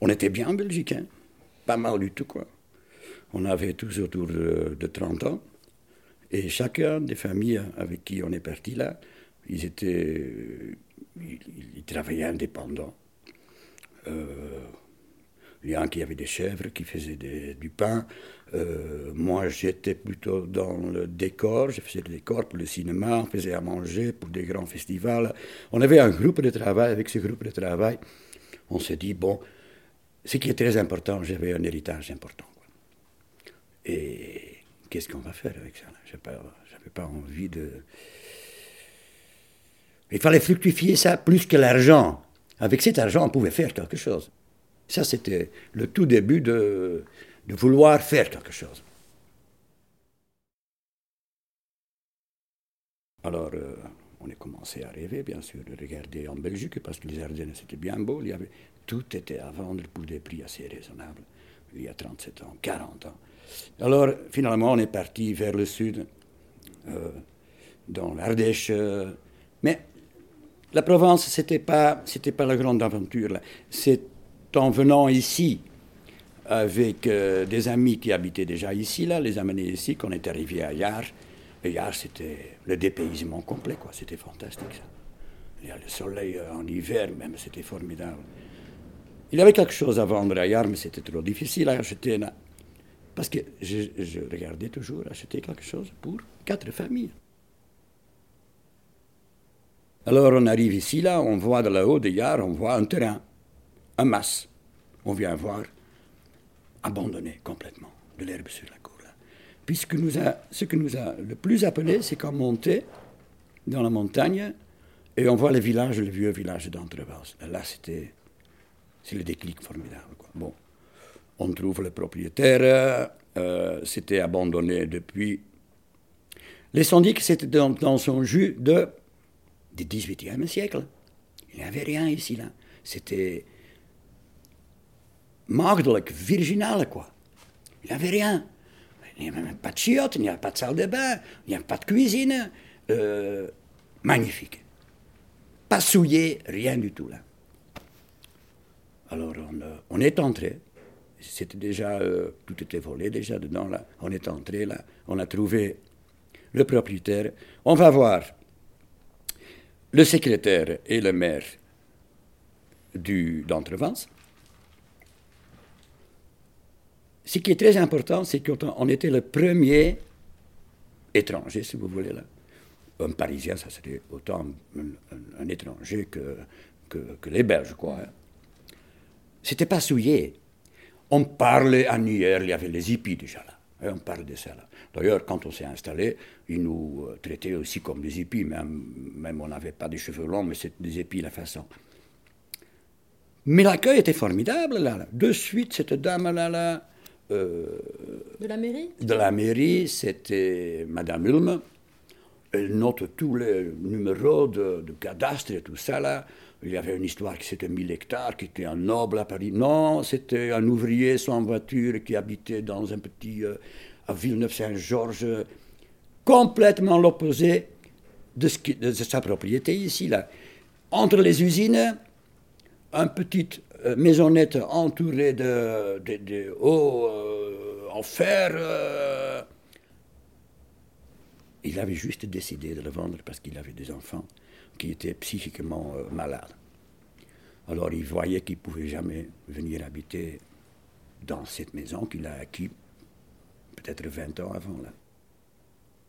On était bien en Belgique, pas mal du tout, quoi. On avait tous autour de, 30 ans. Et chacun des familles avec qui on est parti là, ils étaient. Ils, travaillaient indépendants. Euh, il y en qui avaient des chèvres, qui faisaient du pain. Euh, moi, j'étais plutôt dans le décor. Je faisais des décors pour le cinéma, on faisait à manger pour des grands festivals. On avait un groupe de travail. Avec ce groupe de travail, on s'est dit, bon, ce qui est très important, j'avais un héritage important. Et qu'est-ce qu'on va faire avec ça Je n'avais pas envie de... Il fallait fructifier ça plus que l'argent. Avec cet argent, on pouvait faire quelque chose. Ça, c'était le tout début de, vouloir faire quelque chose. Alors, euh, on a commencé à rêver, bien sûr, de regarder en Belgique, parce que les Ardennes, c'était bien beau. Tout était à vendre pour des prix assez raisonnables, il y a 37 ans, 40 ans. Alors, finalement, on est parti vers le sud, euh, dans l'Ardèche. Euh, mais la Provence, ce n'était pas, pas la grande aventure. C'est en venant ici, avec euh, des amis qui habitaient déjà ici, là, les amener ici, qu'on est arrivé à Yar. Et Yar, c'était le dépaysement complet, quoi. C'était fantastique, ça. Le soleil en hiver, même, c'était formidable. Il avait quelque chose à vendre Yar, mais c'était trop difficile à acheter. Là. Parce que je, regardais toujours acheter quelque chose pour quatre familles. Alors on arrive ici, là, on voit de là-haut de Yar, on voit un terrain, un mas. On vient voir abandonné complètement de l'herbe sur la cour. Puisque nous a, ce que nous a le plus appelé, c'est qu'on montait dans la montagne et on voit le village, le vieux village d'Entrevals. Là, c'était c'est le déclic formidable. Bon on trouve le propriétaire, euh, c'était abandonné depuis. Dire que c'était dans, son jus de, du XVIIIe siècle. Il n'y avait rien ici, là. C'était maagdelijk, virginal, quoi. Il n'y avait rien. Il n'y avait même pas de chiottes, il n'y avait pas de salle de bain, il n'y avait pas de cuisine. Euh, magnifique. Pas souillé, rien du tout, là. Alors, on, euh, est entré c'était déjà, euh, tout était volé déjà dedans là. On est entré là, on a trouvé le propriétaire. On va voir le secrétaire et le maire du d'Entrevance. Ce qui est très important, c'est qu'on était le premier étranger, si vous voulez là. Un Parisien, ça serait autant un, étranger que, que, les Belges, quoi. Hein. C'était pas souillé. On parlait annuaire, il y avait les hippies déjà là. Et on parle de ça là. D'ailleurs, quand on s'est installé, ils nous euh, traitaient aussi comme des hippies, même, même on n'avait pas des cheveux longs, mais c'était des hippies la façon. Mais l'accueil était formidable là. De suite, cette dame là, là euh, de la mairie De la mairie, c'était Madame Ulme. Elle note tous les numéros de, de cadastre et tout ça là. Il y avait une histoire qui c'était 1000 hectares, qui était un noble à Paris. Non, c'était un ouvrier sans voiture qui habitait dans un petit. Euh, à Villeneuve-Saint-Georges, complètement l'opposé de, sa propriété ici, là. Entre les usines, une petite euh, maisonnette entourée de, hauts euh, en fer. il avait juste décidé de le vendre parce qu'il avait des enfants qui était psychiquement euh, malade. Alors il voyait qu'il ne pouvait jamais venir habiter dans cette maison qu'il a acquis peut-être 20 ans avant. Là.